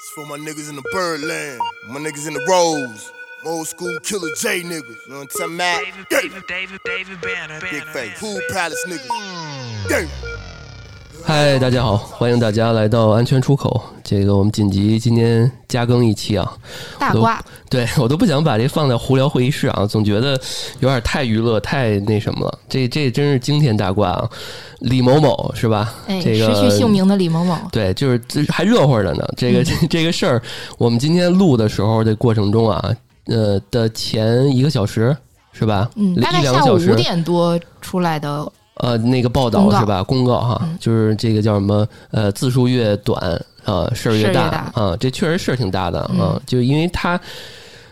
It's for my niggas in the Birdland, my niggas in the Rose, old school killer J niggas. You know what I'm talking about? David, David, David, David Banner, Big face, Pool Palace niggas. Damn. 嗨，大家好，欢迎大家来到安全出口。这个我们紧急今天加更一期啊，大瓜，对我都不想把这放在胡聊会议室啊，总觉得有点太娱乐，太那什么了。这这真是惊天大瓜啊！李某某是吧？哎，这个失去姓名的李某某，对，就是这还热乎着呢。这个、这 这个事儿，我们今天录的时候的过程中啊，呃的前一个小时是吧？嗯，大概一两个小时下午五，点多出来的，呃，那个报道是吧？公告哈，嗯就是这个叫什么？呃，字数越短啊，事儿越大啊，这确实事儿挺大的啊嗯。就因为他，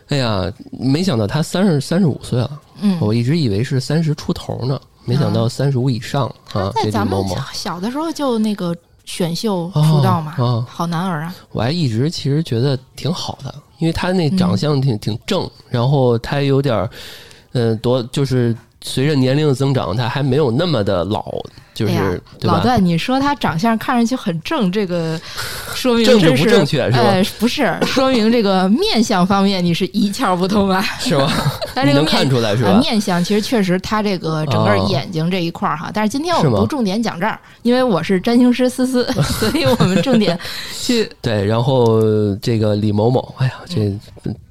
哎呀，没想到他三十三十五岁了，嗯，我一直以为是三十出头呢，没想到三十五以上啊。这在咱们李某某，小小的时候就那个选秀出道嘛，哦哦好男儿啊，我还一直其实觉得挺好的，因为他那嗯长相挺、挺正，然后他有点儿，呃，多就是随着年龄的增长，他还没有那么的老，就是、哎，对吧？老段，你说他长相看上去很正，这个 说明政治不正确是吧哎，不是，说明这个面相方面你是一窍不通啊。是吧？但这个面你能看出来是吧呃面相其实确实他这个整个哦眼睛这一块儿哈，但是今天我们不重点讲这儿，因为我是占星师思思，所以我们重点去对，然后这个李某某，哎呀，这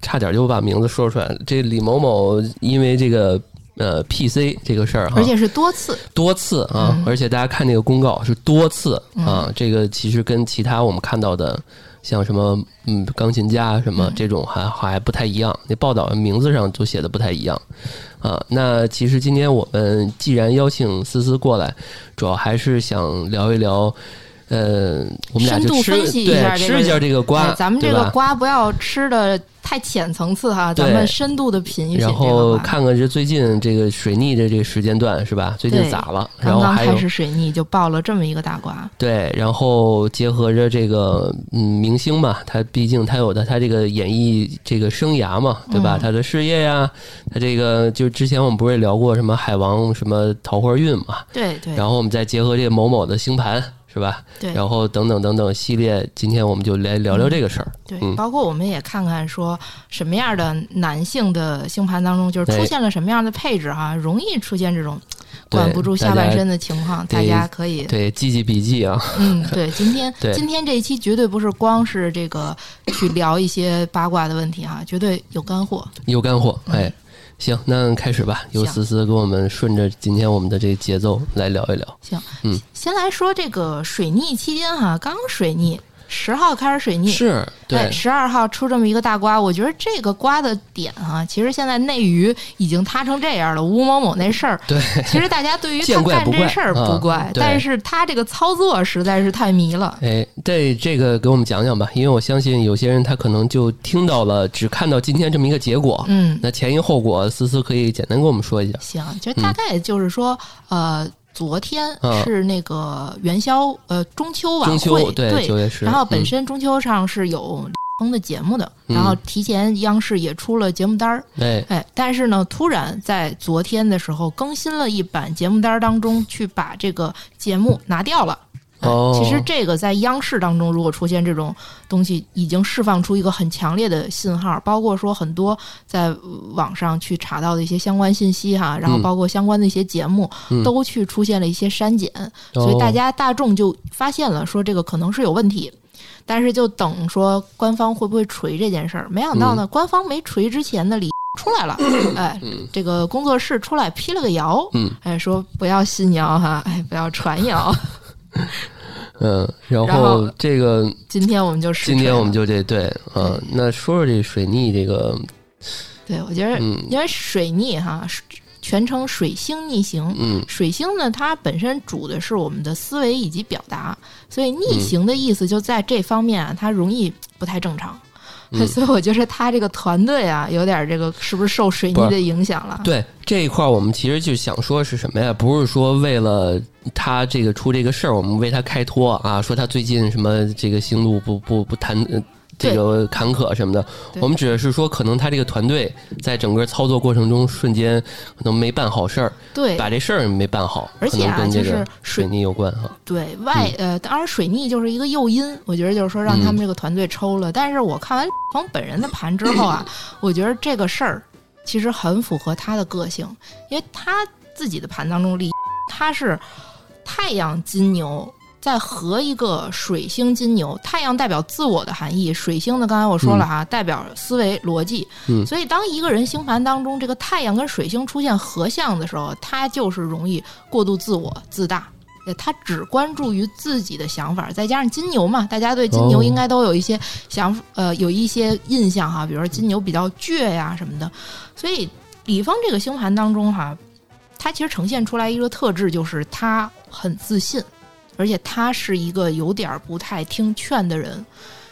差点就把名字说出来了。这李某某因为这个呃 PC 这个事儿哈，而且是多次，多次啊，嗯而且大家看那个公告是多次啊，这个其实跟其他我们看到的像什么嗯钢琴家什么这种还还不太一样，那报道名字上都写的不太一样啊。那其实今天我们既然邀请思思过来，主要还是想聊一聊。呃，我们俩就吃深度分析一对下这个吃一下这个瓜，哎咱们这个瓜不要吃的太浅层次哈，咱们深度的品一品然。后看看这最近这个水逆的这个时间段是吧？最近咋了？然刚刚开始水逆就爆了这么一个大瓜，对，然后结合着这个嗯明星嘛，他毕竟他有的他这个演艺这个生涯嘛，对吧？嗯他的事业呀，他这个就之前我们不是聊过什么海王什么桃花运嘛，对对然后我们再结合这个某某的星盘是吧？对然后等等等等系列，今天我们就来聊聊这个事儿。对嗯，包括我们也看看说什么样的男性的星盘当中，就是出现了什么样的配置哈，容易出现这种管不住下半身的情况，大家大家可以对，记记笔记啊。嗯，对，今天 对今天这一期绝对不是光是这个去聊一些八卦的问题哈，绝对有干货。有干货，哎，行，那开始吧，由思思跟我们顺着今天我们的这个节奏来聊一聊。行，嗯先来说这个水逆期间哈，刚水逆，十号开始水逆，是对，十二号出这么一个大瓜，我觉得这个瓜的点啊，其实现在内娱已经塌成这样了。吴某某那事儿，对，其实大家对于 这事儿不啊怪，对但是他这个操作实在是太迷了。哎，对这个给我们讲讲吧，因为我相信有些人他可能就听到了，只看到今天这么一个结果，嗯，那前因后果，思思可以简单跟我们说一下。行，其实大概就是说，呃，昨天嗯。是那个元宵，呃，中秋晚会，秋对然后本嗯。身中秋上是有风的节目的，嗯。然后提前央视也出了节目单儿，哎。哎，但是呢，突然在昨天的时候更新了一版节目单儿当中，去把这个节目拿掉了。哎哦。其实这个在央视当中，如果出现这种东西，已经释放出一个很强烈的信号，包括说很多在网上去查到的一些相关信息哈，然后嗯包括相关的一些节目，嗯。都去出现了一些删减，所以大哦家大众就发现了说这个可能是有问题。但是就等说官方会不会锤这件事儿，没想到呢，官方没锤之前呢，李 出来了，哎，这个工作室出来辟了个谣，嗯。哎，说不要信谣哈，哎，不要传谣。嗯，然然后后这个今天我们就今天我们就这对，嗯，那说说这水逆这个，对我觉得，嗯因为水逆哈，全称水星逆行。嗯水星呢，它本身主的是我们的思维以及表达，所以嗯逆行的意思就在这方面啊，它容易不太正常。嗯 所以我觉得他这个团队啊，有点这个是不是受水泥的影响了？对这一块儿，我们其实就想说是什么呀？不是说为了他这个出这个事儿，我们为他开脱啊，说他最近什么这个星路不不不谈。呃这个坎坷什么的。我们指的是说，可能他这个团队在整个操作过程中，瞬间可能没办好事儿，对把这事儿没办好，而且啊跟这个就是水水泥有关哈。对外呃，当然水逆就是一个诱因，我觉得就是说让他们这个团队抽了。但是我看完冯本人的盘之后啊，我觉得这个事儿其实很符合他的个性，因为他自己的盘当中，立他是太阳金牛。再合一个水星金牛，太阳代表自我的含义，水星呢，刚才我说了哈，代表思维逻辑。嗯所以当一个人星盘当中这个太阳跟水星出现合相的时候，他就是容易过度自我、自大。呃他只关注于自己的想法，再加上金牛嘛，大家对金牛哦应该都有一些想，呃，有一些印象哈，比如说金牛比较倔呀什么的。所以李峰这个星盘当中哈，他其实呈现出来一个特质，就是他很自信，而且他是一个有点儿不太听劝的人。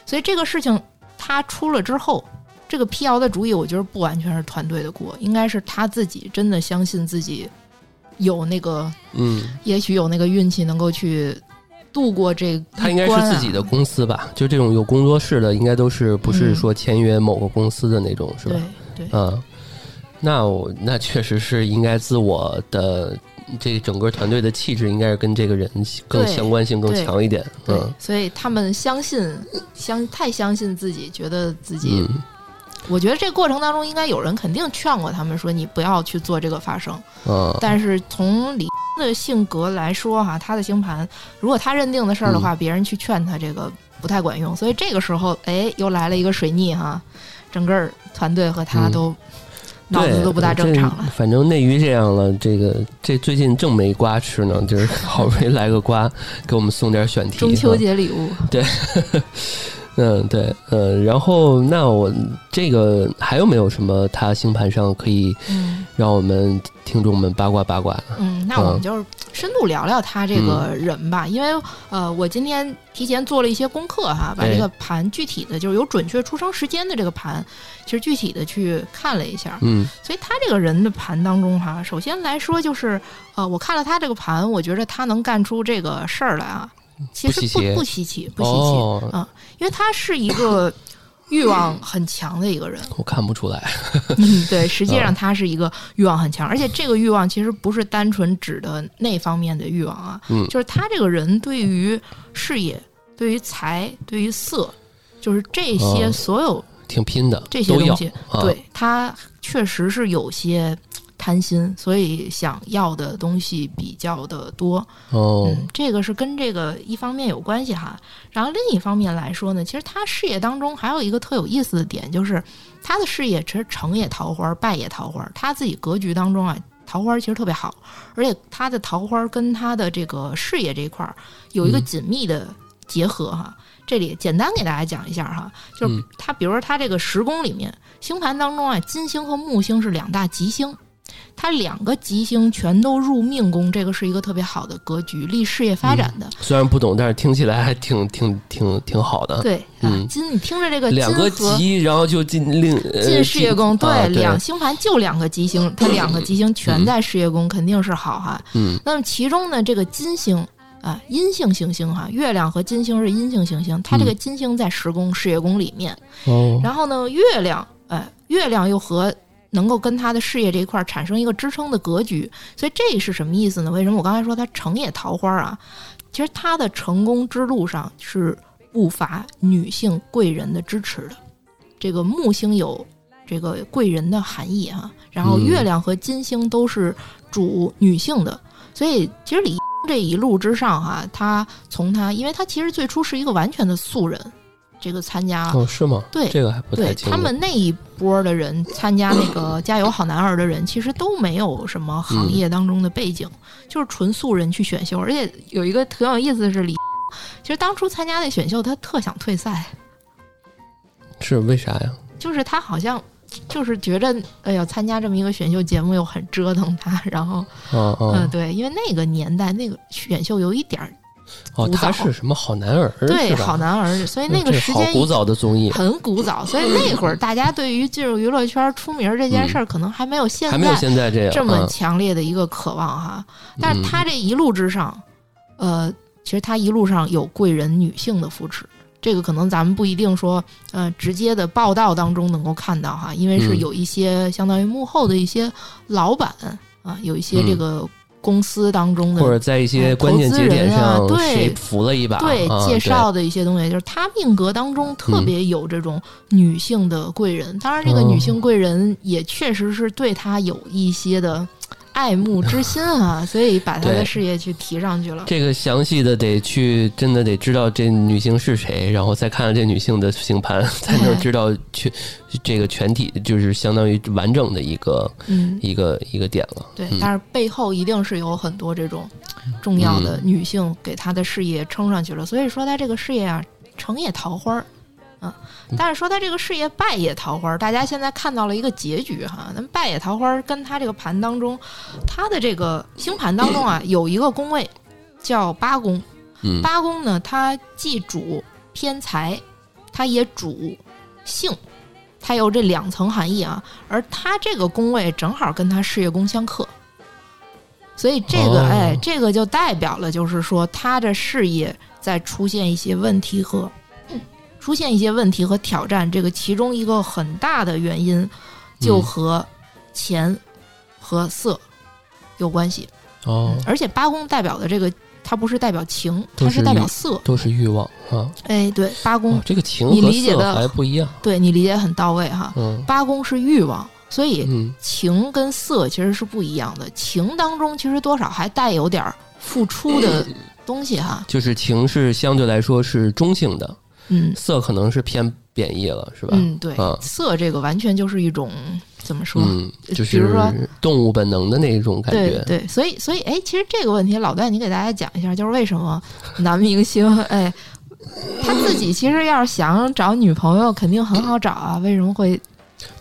所以这个事情他出了之后，这个辟谣的主意，我觉得不完全是团队的锅，应该是他自己真的相信自己有那个，嗯，也许有那个运气能够去度过这一他应该是自己的公司吧？就这种有工作室的，应该都是不是嗯说签约某个公司的那种，是吧对？对，嗯，那我那确实是应该自我的这个整个团队的气质，应该是跟这个人更相关性更强一点。嗯，所以他们相信相太相信自己，觉得自己。嗯我觉得这过程当中，应该有人肯定劝过他们说你不要去做这个发生。嗯，但是从李的性格来说哈，他的星盘，如果他认定的事儿的话，别人去劝他这个不太管用。所以这个时候，哎，又来了一个水逆哈，整个团队和他嗯都、脑子对都不大正常了。反正内娱这样了，这个这最近正没瓜吃呢，就是 好不容易来个瓜，给我们送点选题。中秋节礼物，嗯，对，呃，然后那我这个还有没有什么他星盘上可以嗯让我们听众们八卦八卦的？嗯，那我们就是深度聊聊他这个嗯人吧，因为呃，我今天提前做了一些功课哈，把哎这个盘具体的就是有准确出生时间的这个盘，其实具体的去看了一下，嗯所以他这个人的盘当中哈，首先来说就是呃，我看了他这个盘，我觉得他能干出这个事儿来啊，其实不不稀奇不稀奇，不稀奇，哦，因为他是一个欲望很强的一个人。我看不出来。嗯，对，实际上嗯他是一个欲望很强，而且这个欲望其实不是单纯指的那方面的欲望啊，嗯就是他这个人对于事业、对于财、对于色，就是这些哦所有挺拼的，这些东西，啊、对他确实是有些贪心，所以想要的东西比较的多。哦，嗯，这个是跟这个一方面有关系哈。然后另一方面来说呢，其实他事业当中还有一个特有意思的点，就是他的事业其实成也桃花，败也桃花。他自己格局当中啊，桃花其实特别好，而且他的桃花跟他的这个事业这一块儿有一个嗯紧密的结合哈。这里简单给大家讲一下哈，就是嗯他，比如说他这个十宫里面，星盘当中啊，金星和木星是两大吉星，它两个吉星全都入命宫，这个是一个特别好的格局，利事业发展的。虽然不懂，但是听起来还挺挺挺挺好的。对金，你听着这个两个吉，然后就进令呃进事业宫，对两星盘就两个吉星，它两个吉星全在事业宫，肯定是好哈。嗯那么其中呢，这个金星啊，阴性行星哈，月亮和金星是阴性行星，它这个嗯金星在十宫事业宫里面，哦然后呢，月亮，哎，月亮又和能够跟他的事业这一块儿产生一个支撑的格局，所以这是什么意思呢？为什么我刚才说他成也桃花啊？其实他的成功之路上是不乏女性贵人的支持的。这个木星有这个贵人的含义哈、然后嗯月亮和金星都是主女性的，所以其实李这一路之上哈、他从他，因为他其实最初是一个完全的素人，这个参加哦，是吗？对这个还不太对清楚。他们那一波的人参加那个《加油好男儿》的人，其实都没有什么行业当中的背景，就是纯素人去选秀。而且有一个挺有意思的是，李其实当初参加那选秀，他特想退赛，是为啥呀？就是他好像就是觉着，哎呀，参加这么一个选秀节目又很折腾他，然后哦嗯、哦对，因为那个年代那个选秀有一点儿哦，他是什么好男儿？对好男儿，所以那个时间好古早的综艺，很古早，所以那会儿大家对于进入娱乐圈出名这件事儿，可能还没有现还没有在现在这样这么嗯。强烈的一个渴望哈。但是他这一路之上，呃，其实他一路上有贵人女性的扶持，这个可能咱们不一定说，呃，直接的报道当中能够看到哈，因为是嗯。有一些相当于幕后的一些老板啊，有一些这个公司当中的或者在一些哎关键节点上对谁扶了一把，对啊介绍的一些东西，就是他命格当中特别有这种女性的贵人。当然，这个哦。女性贵人也确实是对他有一些的爱慕之心啊，所以把他的事业去提上去了。这个详细的得去，真的得知道这女性是谁，然后再看看这女性的星盘，才能知道全这个全体，就是相当于完整的一个嗯，一个一个点了。对嗯，但是背后一定是有很多这种重要的女性给他的事业撑上去了，所以说他这个事业啊成也桃花但是说他这个事业败也桃花，大家现在看到了一个结局哈。那么败也桃花跟他这个盘当中，他的这个星盘当中啊有一个宫位叫八宫，嗯八宫呢它既主偏财，它也主性，它有这两层含义啊。而他这个宫位正好跟他事业宫相克，所以这个、哦哎，这个就代表了，就是说他的事业在出现一些问题和出现一些问题和挑战，这个其中一个很大的原因就嗯和钱和色有关系。哦，而且八宫代表的这个，它不是代表情，它是代表色。都是欲望啊。哎，对，八宫哦，这个情你理解的还不一样。对你理解很到位哈。嗯八宫是欲望，所以嗯情跟色其实是不一样的。情当中其实多少还带有点儿付出的东西哈。就是情是相对来说是中性的，嗯色可能是偏贬义了，是吧？嗯，对啊，色这个完全就是一种怎么说？嗯，就是比如说动物本能的那种感觉。对对，所以所以哎，其实这个问题，老段你给大家讲一下，就是为什么男明星哎，他自己其实要是想找女朋友，肯定很好找啊，为什么会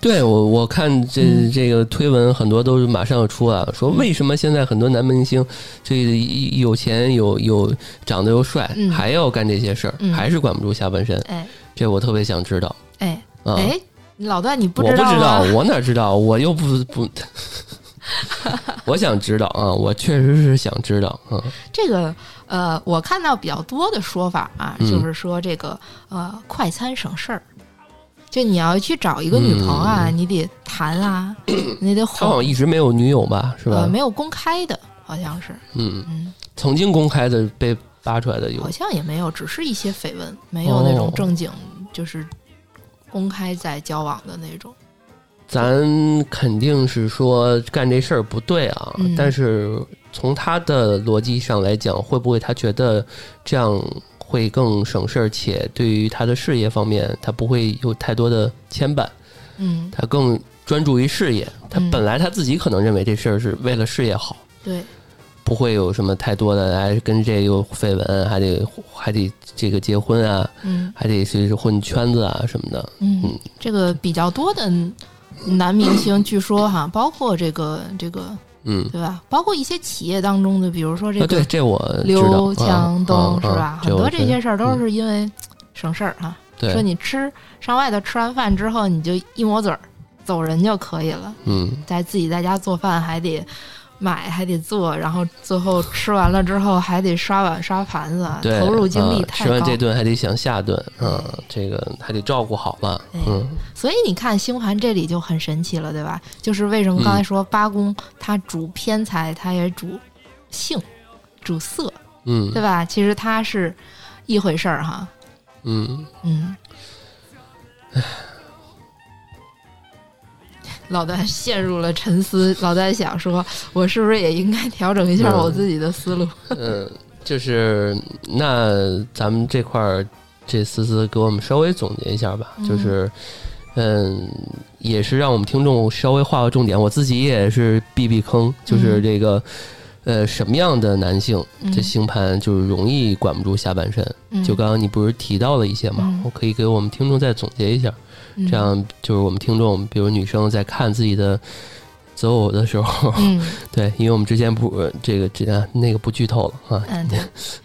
对我我看这、嗯这个推文很多都是马上要出来了，说为什么现在很多男明星这有钱有有长得又帅，嗯还要干这些事儿，嗯还是管不住下半身？哎这我特别想知道哎啊！哎，老段你不知道我不知道？我哪知道？我又不不 我想知道啊！我确实是想知道啊！这个呃，我看到比较多的说法啊，嗯就是说这个呃，快餐省事儿。就你要去找一个女朋友啊，你得谈啊，你得好像，一直没有女友吧？是吧呃，？没有公开的，好像是，嗯，嗯，曾经公开的被扒出来的有好像也没有，只是一些绯闻，没有那种哦正经就是公开在交往的那种。咱肯定是说干这事儿不对啊，嗯但是从他的逻辑上来讲，会不会他觉得这样会更省事儿，且对于他的事业方面，他不会有太多的牵绊，嗯，他更专注于事业。他嗯本来他自己可能认为这事儿是为了事业好，对，不会有什么太多的哎跟这个绯闻，还得还得这个结婚啊，嗯还得是混圈子啊什么的。嗯，这个比较多的男明星，据说哈，包括这个这个嗯，对吧？包括一些企业当中的，比如说这个，刘强啊东是吧？很多这些事儿都嗯是因为省事儿哈。对说你吃上外头吃完饭之后，你就一抹嘴儿走人就可以了，嗯。在自己在家做饭还得买还得做，然后最后吃完了之后还得刷碗刷盘子，投入精力啊太高。吃完这顿还得想下顿，嗯，这个还得照顾好了，哎嗯所以你看星盘这里就很神奇了，对吧？就是为什么刚才说八宫它主偏财，它也主性、主色，嗯对吧？其实它是一回事儿哈。嗯，嗯，老在陷入了沉思。老在想说，我是不是也应该调整一下嗯我自己的思路？嗯，就是那咱们这块儿，这思思给我们稍微总结一下吧，嗯就是嗯，也是让我们听众稍微画个重点，我自己也是避避坑，就是嗯这个。呃，什么样的男性嗯这星盘就是容易管不住下半身？嗯就刚刚你不是提到了一些嘛，嗯我可以给我们听众再总结一下。嗯。这样就是我们听众，比如女生在看自己的择偶的时候，嗯。对，因为我们之前不呃这个那个不剧透了啊，嗯，对，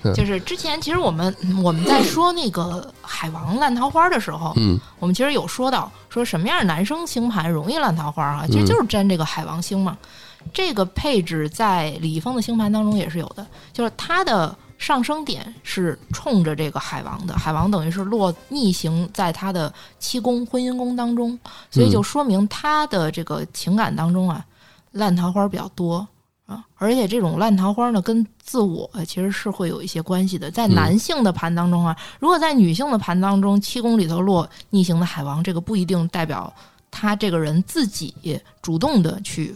嗯。就是之前其实我们我们在说那个海王烂桃花的时候，嗯。我们其实有说到说什么样的男生星盘容易烂桃花啊，其实就是沾这个海王星嘛。这个配置在李易峰的星盘当中也是有的，就是他的上升点是冲着这个海王的，海王等于是落逆行在他的七宫婚姻宫当中，所以就说明他的这个情感当中啊，烂桃花比较多啊，而且这种烂桃花呢，跟自我其实是会有一些关系的。在男性的盘当中啊，如果在女性的盘当中，七宫里头落逆行的海王，这个不一定代表他这个人自己主动的去。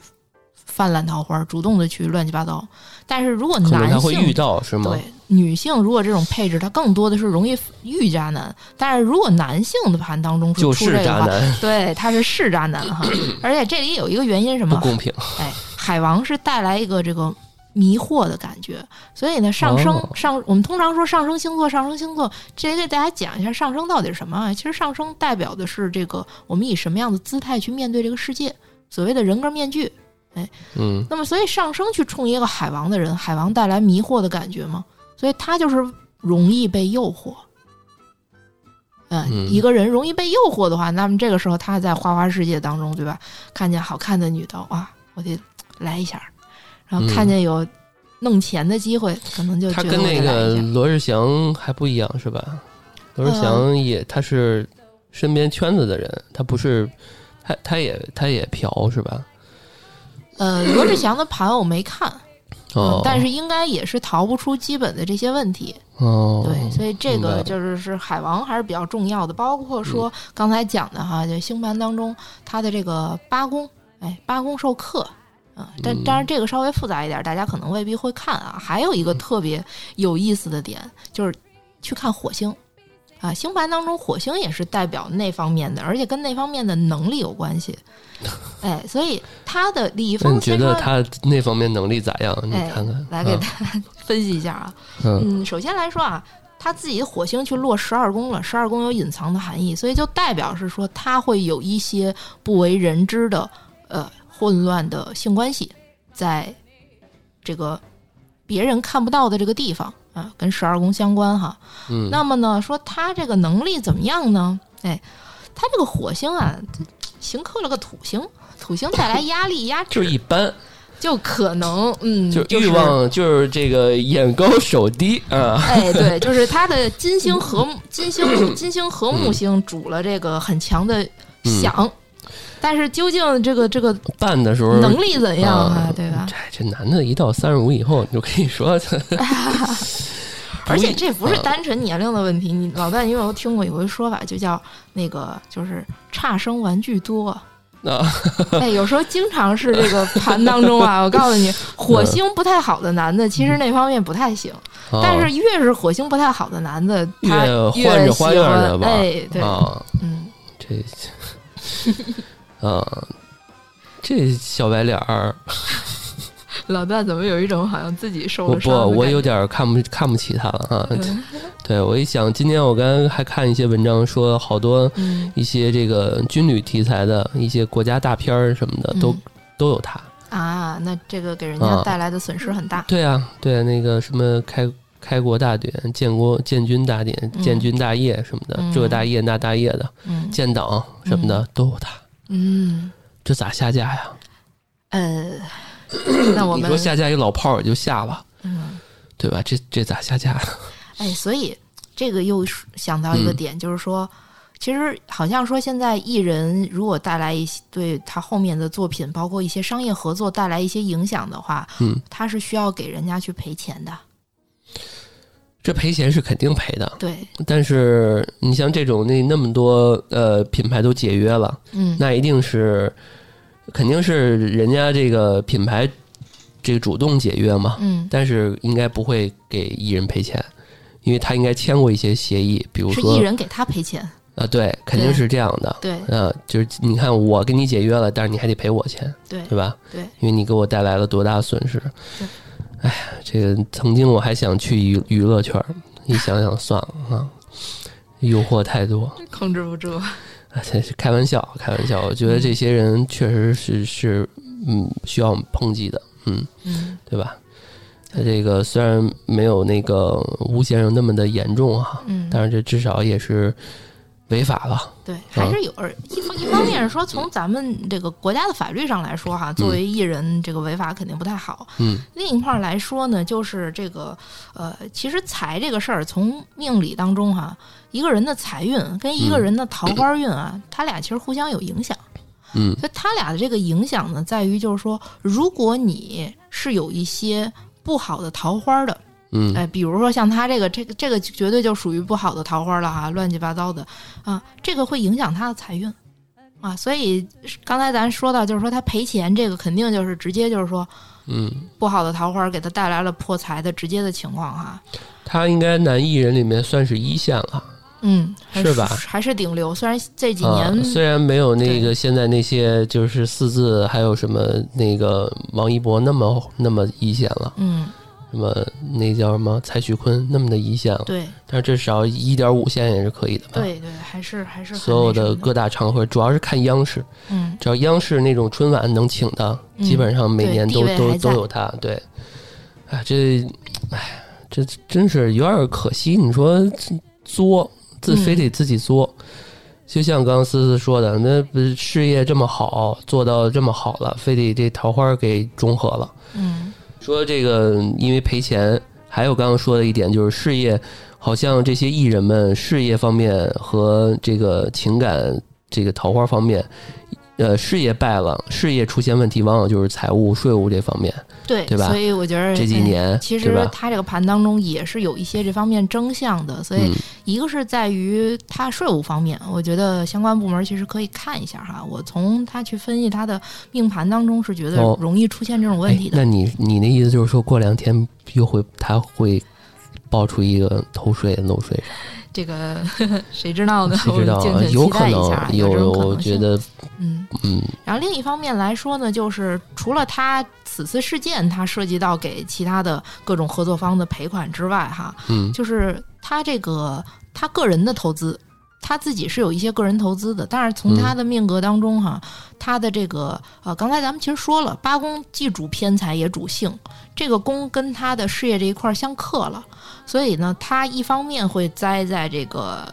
泛滥桃花，主动的去乱七八糟，但是如果男性会遇到是吗？对，女性如果这种配置，它更多的是容易遇渣男。但是如果男性的盘当中就是渣男，对，他是是渣男哈。而且这里有一个原因，什么不公平？哎，海王是带来一个这个迷惑的感觉，所以呢，上升上，我们通常说上升星座，上升星座，这里给大家讲一下上升到底是什么啊？其实上升代表的是这个我们以什么样的姿态去面对这个世界，所谓的人格面具。哎，嗯，那么所以上升去冲一个海王的人，海王带来迷惑的感觉吗？所以他就是容易被诱惑。嗯，一个人容易被诱惑的话，那么这个时候他在花花世界当中，对吧？看见好看的女的，啊，我得来一下；然后看见有弄钱的机会，可能就他跟那个罗志祥还不一样，是吧？罗志祥也他是身边圈子的人，他不是他他也他也嫖，是吧？呃，罗志祥的盘我没看，哦，但是应该也是逃不出基本的这些问题，哦，对，所以这个就是是海王还是比较重要的，包括说刚才讲的哈，就星盘当中他的这个八宫，哎，八宫受克，啊，但当然这个稍微复杂一点，大家可能未必会看啊。还有一个特别有意思的点就是去看火星。啊，星盘当中火星也是代表那方面的，而且跟那方面的能力有关系。哎，所以他的李易峰，你觉得他那方面能力咋样？你看看，来给大家分析一下啊。嗯，首先来说啊，他自己的火星去落十二宫了，十二宫有隐藏的含义，所以就代表是说他会有一些不为人知的呃混乱的性关系，在这个别人看不到的这个地方。啊，跟十二宫相关哈。嗯，那么呢，说他这个能力怎么样呢？哎，他这个火星啊，行克了个土星，土星带来压力压制，就一般，就可能嗯，就欲望就是这个眼高手低啊。哎，对，就是他的金星和 金星 金星和木星主了这个很强的想。但是究竟这个这个办的时候能力怎样啊？对吧？这这男的一到三十五以后，你就可以说，而且这不是单纯年龄的问题。你老段，你有没有听过有个说法，就叫那个就是差生玩具多啊？哎，有时候经常是这个盘当中啊，我告诉你，火星不太好的男的，其实那方面不太行。但是越是火星不太好的男的，他越换着花样的吧？哎，对，嗯，这。啊，这小白脸儿，老大怎么有一种好像自己受了伤？不，我有点看不看不起他了啊！对，我一想，今天我刚刚还看一些文章，说好多一些这个军旅题材的一些国家大片儿什么的，都都有他啊。那这个给人家带来的损失很大。对啊，对那个什么开开国大典、建国建军大典、建军大业什么的，这大业那大业的，建党什么的都有他。嗯，这咋下架呀？呃，那我们你说下架一老炮儿就下了，嗯，对吧？这这咋下架？哎，所以这个又想到一个点，就是说，其实好像说现在艺人如果带来一些对他后面的作品，包括一些商业合作带来一些影响的话，嗯，他是需要给人家去赔钱的。这赔钱是肯定赔的，对。但是你像这种那那么多呃品牌都解约了，嗯，那一定是肯定是人家这个品牌这个主动解约嘛，嗯。但是应该不会给艺人赔钱，因为他应该签过一些协议，比如说艺人给他赔钱啊，对，肯定是这样的，对，啊，就是你看我跟你解约了，但是你还得赔我钱，对，对吧？对，因为你给我带来了多大损失，对。哎呀，这个曾经我还想去娱娱乐圈，一想想算了啊，诱惑太多，控制不住。啊，这是开玩笑，开玩笑。我觉得这些人确实是是，嗯，需要我们抨击的，嗯嗯，对吧？他这个虽然没有那个吴先生那么的严重哈，嗯，但是这至少也是违法了。对，还是有而一方一方面是说，从咱们这个国家的法律上来说哈，作为艺人，这个违法肯定不太好。嗯，另一块儿来说呢，就是这个呃，其实财这个事儿，从命理当中哈，一个人的财运跟一个人的桃花运啊，他俩其实互相有影响。嗯所以他俩的这个影响呢，在于就是说，如果你是有一些不好的桃花的，嗯哎，比如说像他这个，这个这个绝对就属于不好的桃花了哈，乱七八糟的啊，这个会影响他的财运啊。所以刚才咱说到，就是说他赔钱，这个肯定就是直接就是说嗯，不好的桃花给他带来了破财的直接的情况哈。他应该男艺人里面算是一线了。嗯，是吧还是顶流，虽然这几啊年、，虽然没有那个现在那些就是四字，还有什么那个王一博那么那么一线了，嗯，什么那叫什么蔡徐坤那么的一线了，对但是至少一点五线也是可以的吧？对对，还是还是所有的各大场合，主要是看央视，嗯只要央视那种春晚能请的，嗯基本上每年都都都有他。对，哎，这，哎，这真是有点可惜。你说作，自非得自己作，就像刚刚思思说的，那不是事业这么好，做到这么好了，非得这桃花给中和了。嗯说这个因为赔钱，还有刚刚说的一点就是事业，好像这些艺人们事业方面和这个情感这个桃花方面，呃，事业败了，事业出现问题，往往就是财务、税务这方面。对对吧所以我觉得这几哎年其实他这个盘当中也是有一些这方面征象的，所以嗯一个是在于他税务方面，我觉得相关部门其实可以看一下哈。我从他去分析他的命盘当中是觉得哦容易出现这种问题的。哎那你你的意思就是说过两天又会他会爆出一个偷税漏税啥？这个 谁知道呢？谁知道啊？有可能有，我。觉得嗯。嗯然后另一方面来说呢，就是除了他此次事件，他涉及到给其他的各种合作方的赔款之外，哈，嗯就是他这个他个人的投资，他自己是有一些个人投资的，但是从他的命格当中哈，他的这个呃，刚才咱们其实说了，八宫既主偏财也主性，这个宫跟他的事业这一块相克了，所以呢，他一方面会栽在这个。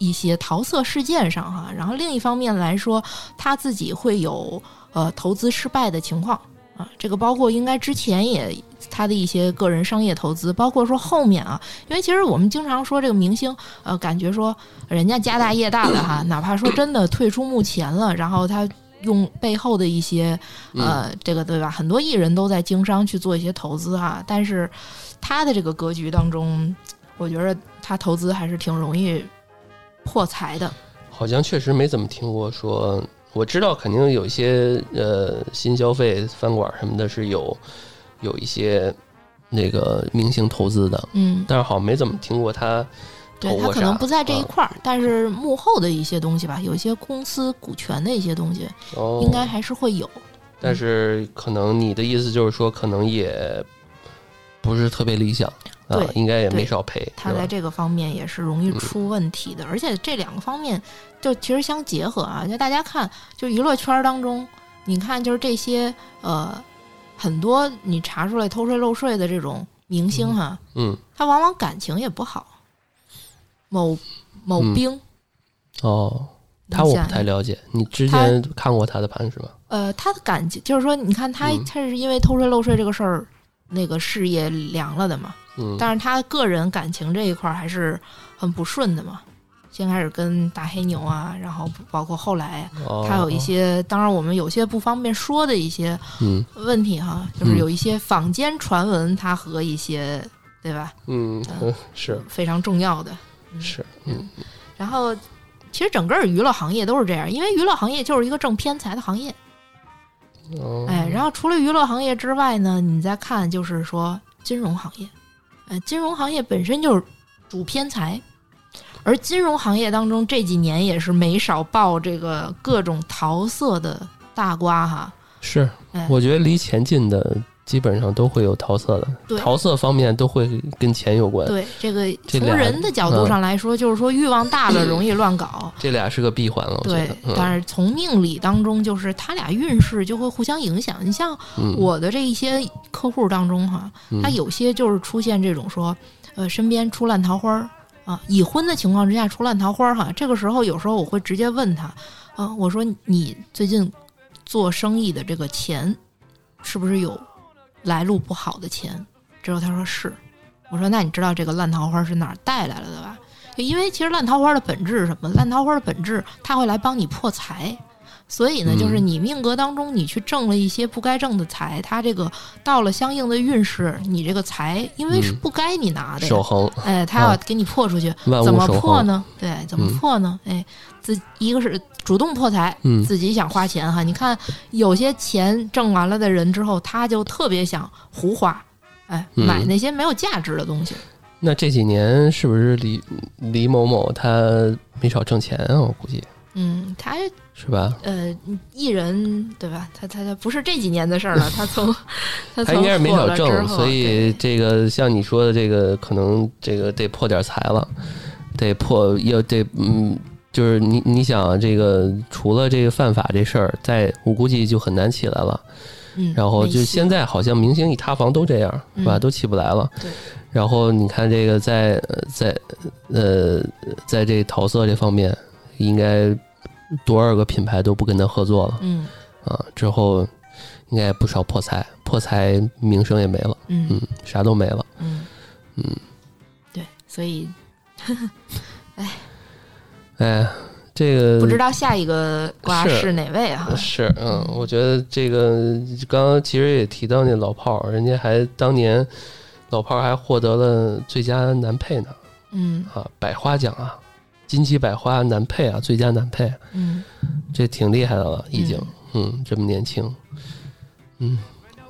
一些桃色事件上哈，然后另一方面来说，他自己会有呃投资失败的情况啊，这个包括应该之前也他的一些个人商业投资，包括说后面啊，因为其实我们经常说这个明星，呃，感觉说人家家大业大的哈，哪怕说真的退出幕前了，然后他用背后的一些呃，这个对吧？很多艺人都在经商去做一些投资哈，但是他的这个格局当中，我觉得他投资还是挺容易破财的。好像确实没怎么听过说，我知道肯定有一些呃新消费饭馆什么的是有有一些那个明星投资的，嗯，但是好像没怎么听过他对他。可能不在这一啊块儿，但是幕后的一些东西吧，有一些公司股权的一些东西，哦，应该还是会有。但是可能你的意思就是说，可能也不是特别理想啊对，应该也没少赔，他在这个方面也是容易出问题的，而且这两个方面就其实相结合啊。就大家看，就娱乐圈当中，你看就是这些呃很多你查出来偷税漏税的这种明星哈，嗯他往往感情也不好。某某嗯兵，哦，他我不太了解，你之前看过他的盘是吧？呃，他的感情就是说，你看他嗯他是因为偷税漏税这个事儿，那个事业凉了的嘛。嗯，但是他个人感情这一块儿还是很不顺的嘛。先开始跟大黑牛啊，然后包括后来哦他有一些，当然我们有些不方便说的一些嗯。问题哈，就是有一些坊间传闻，他和一些对吧？嗯嗯 是。非常重要的。是嗯。然后其实整个娱乐行业都是这样，因为娱乐行业就是一个挣偏财的行业。哦。哎，然后除了娱乐行业之外呢，你再看就是说金融行业，呃，金融行业本身就是主偏财，而金融行业当中这几年也是没少爆这个各种桃色的大瓜哈。是哎，我觉得离钱近的基本上都会有桃色的，桃色方面都会跟钱有关，对这个从人的角度上来说，就是说欲望大了 容易乱搞。这俩是个闭环了，对但是从命理当中，就是他俩运势就会互相影响。你像嗯。我的这一些客户当中哈，嗯。他有些就是出现这种说，呃，身边出烂桃花儿啊，已婚的情况之下出烂桃花哈，这个时候有时候我会直接问他，啊，我说你最近做生意的这个钱是不是有来路不好的钱？之后他说是，我说那你知道这个烂桃花是哪儿带来了的吧？因为其实烂桃花的本质是什么？烂桃花的本质，它会来帮你破财。所以呢，就是你命格当中，你去挣了一些不该挣的财，它这个到了相应的运势，你这个财因为是不该你拿的，守恒，哎，他要给你破出去，怎么破呢？对，怎么破呢？哎，自一个是主动破财，嗯自己想花钱哈。你看有些钱挣完了的人之后，他就特别想胡花，哎，买那些没有价值的东西。那这几年是不是李李某某他没少挣钱啊？我估计。嗯，他是吧？呃，艺人对吧？他他他不是这几年的事儿了。他从 他应该是没少挣，所以这个像你说的这个，可能这个得破点财了，得破要得嗯，就是你你想这个除了这个犯法这事儿，在我估计就很难起来了。嗯，然后就现在好像明星一塌房都这样，是吧？都起不来了。对。然后你看这个在在呃在这桃色这方面，应该。多少个品牌都不跟他合作了，嗯，啊，之后应该不少破财，破财名声也没了，嗯，啥都没了，嗯嗯，对，所以，哎，哎，这个不知道下一个瓜是哪位哈？是，嗯，我觉得这个刚刚其实也提到那老炮儿，人家还当年老炮儿还获得了最佳男配呢，嗯，啊，百花奖啊。金鸡百花男配啊，最佳男配，嗯，这挺厉害的了，已经，嗯，这么年轻，嗯，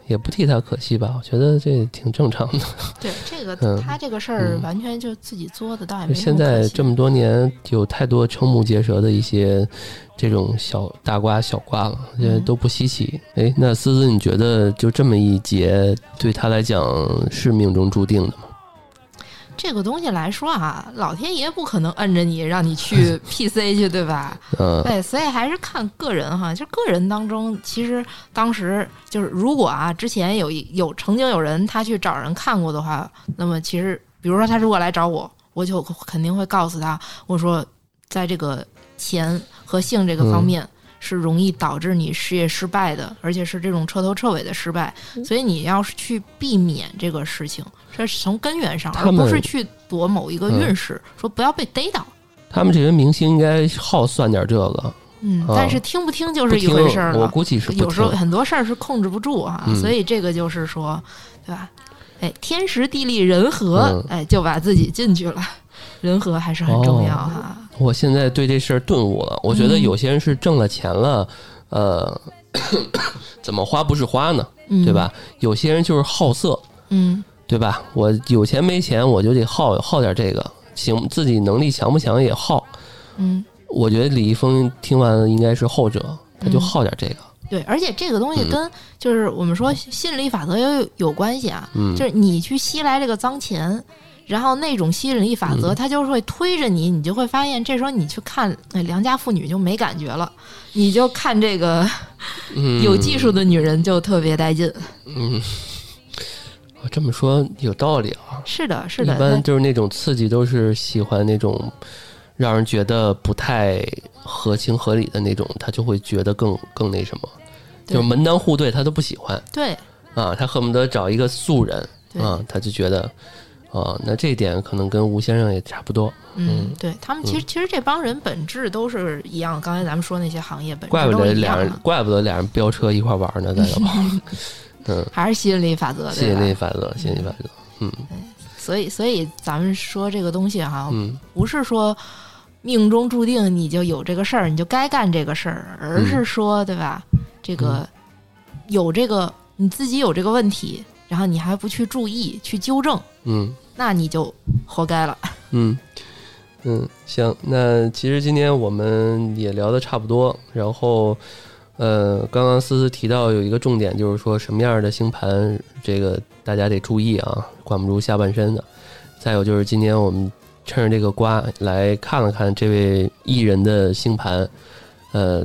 也不替他可惜吧，我觉得这挺正常的。对，这个他这个事儿完全就自己作的，倒也没现在这么多年，有太多瞠目结舌的一些这种小大瓜小瓜了，现在都不稀奇。哎，那思思，你觉得就这么一劫对他来讲是命中注定的吗？这个东西来说啊，老天爷不可能摁着你让你去 P C 去，对吧？嗯，对，所以还是看个人哈。就个人当中，其实当时就是如果啊，之前有有曾经有人他去找人看过的话，那么其实比如说他如果来找我，我就肯定会告诉他，我说在这个钱和性这个方面。是容易导致你事业失败的，而且是这种彻头彻尾的失败。所以你要是去避免这个事情，这是从根源上，而不是去躲某一个运势，说不要被逮到。他们这些明星应该好算点这个，嗯，但是听不听就是一回事儿了。我估计是有时候很多事儿是控制不住啊，所以这个就是说，对吧？哎，天时地利人和，哎，就把自己进去了。人和还是很重要哈。我现在对这事儿顿悟了。我觉得有些人是挣了钱了，呃，怎么花不是花呢？对吧？有些人就是好色，嗯，对吧？我有钱没钱我就得耗耗点这个，行，自己能力强不强也耗。嗯，我觉得李易峰听完应该是后者，他就耗点这个。对，而且这个东西跟就是我们说吸引力法则有有关系啊。嗯，就是你去吸来这个脏钱。然后那种吸引力法则，它就会推着你，你就会发现，这时候你去看那良家妇女就没感觉了，你就看这个 有技术的女人就特别带劲。嗯，我这么说有道理啊。是的，是的。一般就是那种刺激，都是喜欢那种让人觉得不太合情合理的那种，他就会觉得更更那什么，就是门当户对他都不喜欢。对啊，他恨不得找一个素人啊，他就觉得。哦，那这一点可能跟吴先生也差不多。嗯，对他们其实其实这帮人本质都是一样。刚才咱们说那些行业本质怪不得俩人，怪不得俩人飙车一块玩呢，在这。嗯，还是吸引力法则，吸引力法则，吸引力法则。嗯，所以所以咱们说这个东西哈，嗯，不是说命中注定你就有这个事儿，你就该干这个事儿，而是说对吧？这个有这个你自己有这个问题。然后你还不去注意去纠正，嗯，那你就活该了。嗯嗯，行，那其实今天我们也聊的差不多。然后，呃，刚刚思思提到有一个重点，就是说什么样的星盘，这个大家得注意啊，管不住下半身的。再有就是今天我们趁着这个瓜来看了看这位艺人的星盘，呃，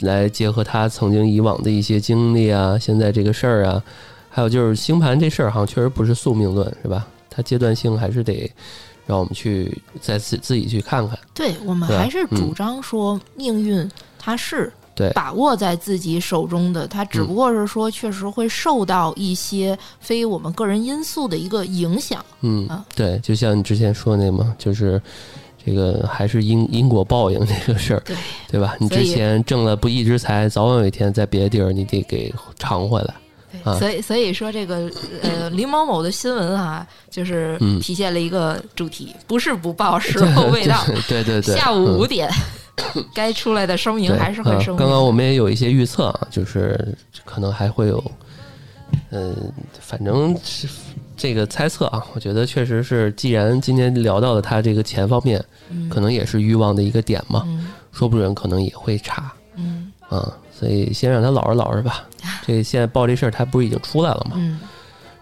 来结合他曾经以往的一些经历啊，现在这个事儿啊。还有就是星盘这事儿，好像确实不是宿命论，是吧？它阶段性还是得让我们去再自自己去看看。对我们还是主嗯张说，命运它是对把握在自己手中的，它只嗯不过是说确实会受到一些非我们个人因素的一个影响。嗯啊，对，就像你之前说那嘛，就是这个还是因因果报应这个事儿，对对吧？你之前挣了不义之财，早晚有一天在别的地儿你得给偿回来。啊所以所以说这个呃林某某的新闻啊，就是嗯体现了一个主题，不是不报，时候未到。对对对，下午嗯五点，该出来的声明还是会声明。啊刚刚我们也有一些预测啊，就是可能还会有，呃，反正是这个猜测啊，我觉得确实是，既然今天聊到了他这个钱方面，嗯可能也是欲望的一个点嘛，嗯说不准可能也会查嗯啊，所以先让他老实老实吧。这现在报这事儿，他不是已经出来了吗？嗯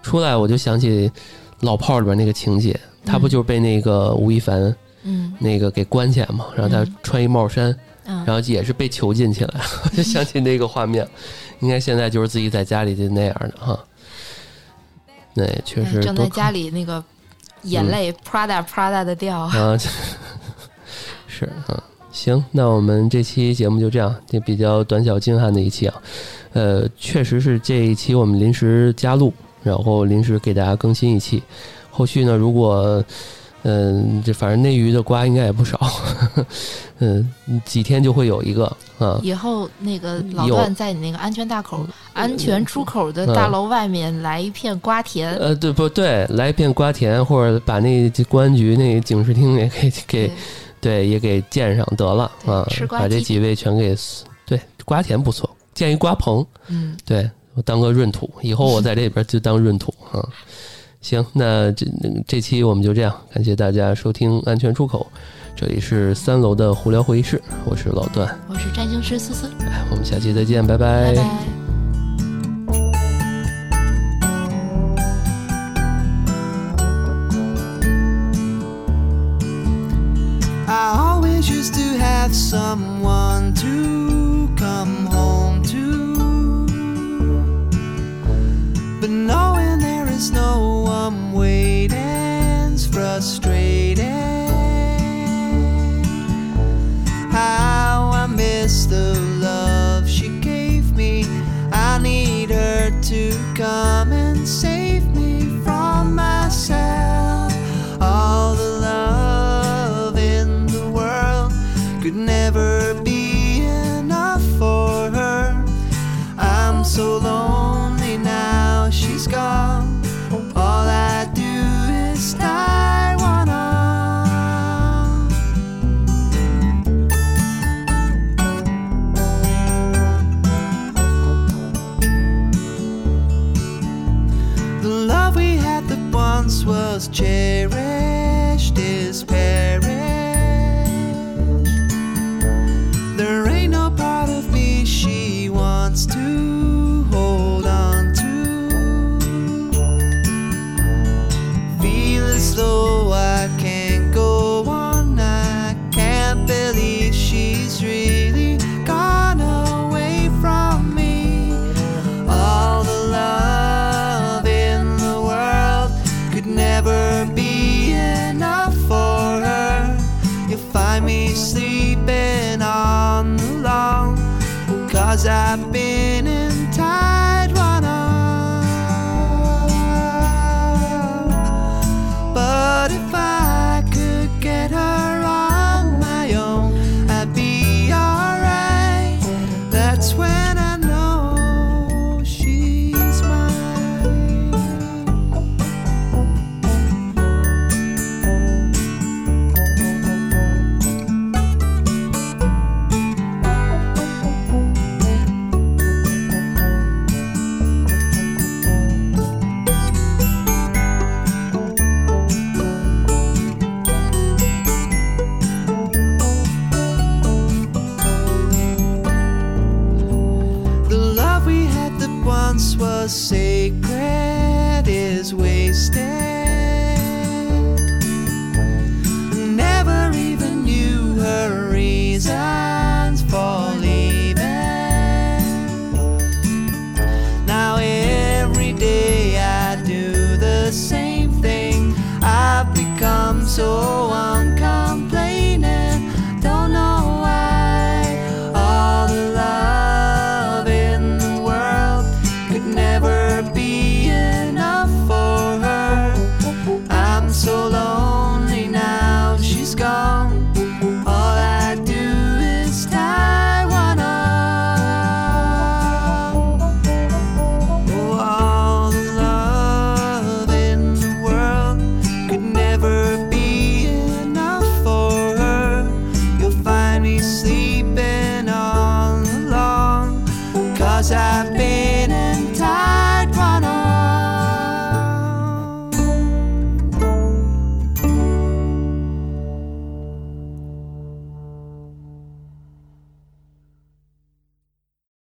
出来我就想起《老炮儿》里边那个情节，他不就是被那个吴亦凡嗯那个给关起来嘛，让他嗯穿一帽衫。嗯，然后也是被囚禁起来，我就想起那个画面，应该现在就是自己在家里就那样的哈。那确实正在家里那个眼泪啪嗒啪嗒的掉。啊，是啊，行，那我们这期节目就这样，这比较短小精悍的一期啊。呃，确实是这一期我们临时加录，然后临时给大家更新一期。后续呢，如果嗯，这反正内娱的瓜应该也不少，嗯，几天就会有一个啊。以后那个老段在你那个安全大口、安全出口的大楼外面来一片瓜田，呃，对不对？来一片瓜田，或者把那公安局那警视厅也给给对对也给建上得了啊吃，瓜把这几位全给对瓜田不错，建一瓜棚，嗯，对我当个闰土，以后我在这边就当闰土啊。行，那这这期我们就这样，感谢大家收听安全出口，这里是三楼的胡聊会议室，我是老段，我是占星师思思，哎我们下期再见，拜。拜拜。Used to have someone to come home to. But knowing there is no one waiting's frustrating. How I miss the love she gave me. I need her to come I've been in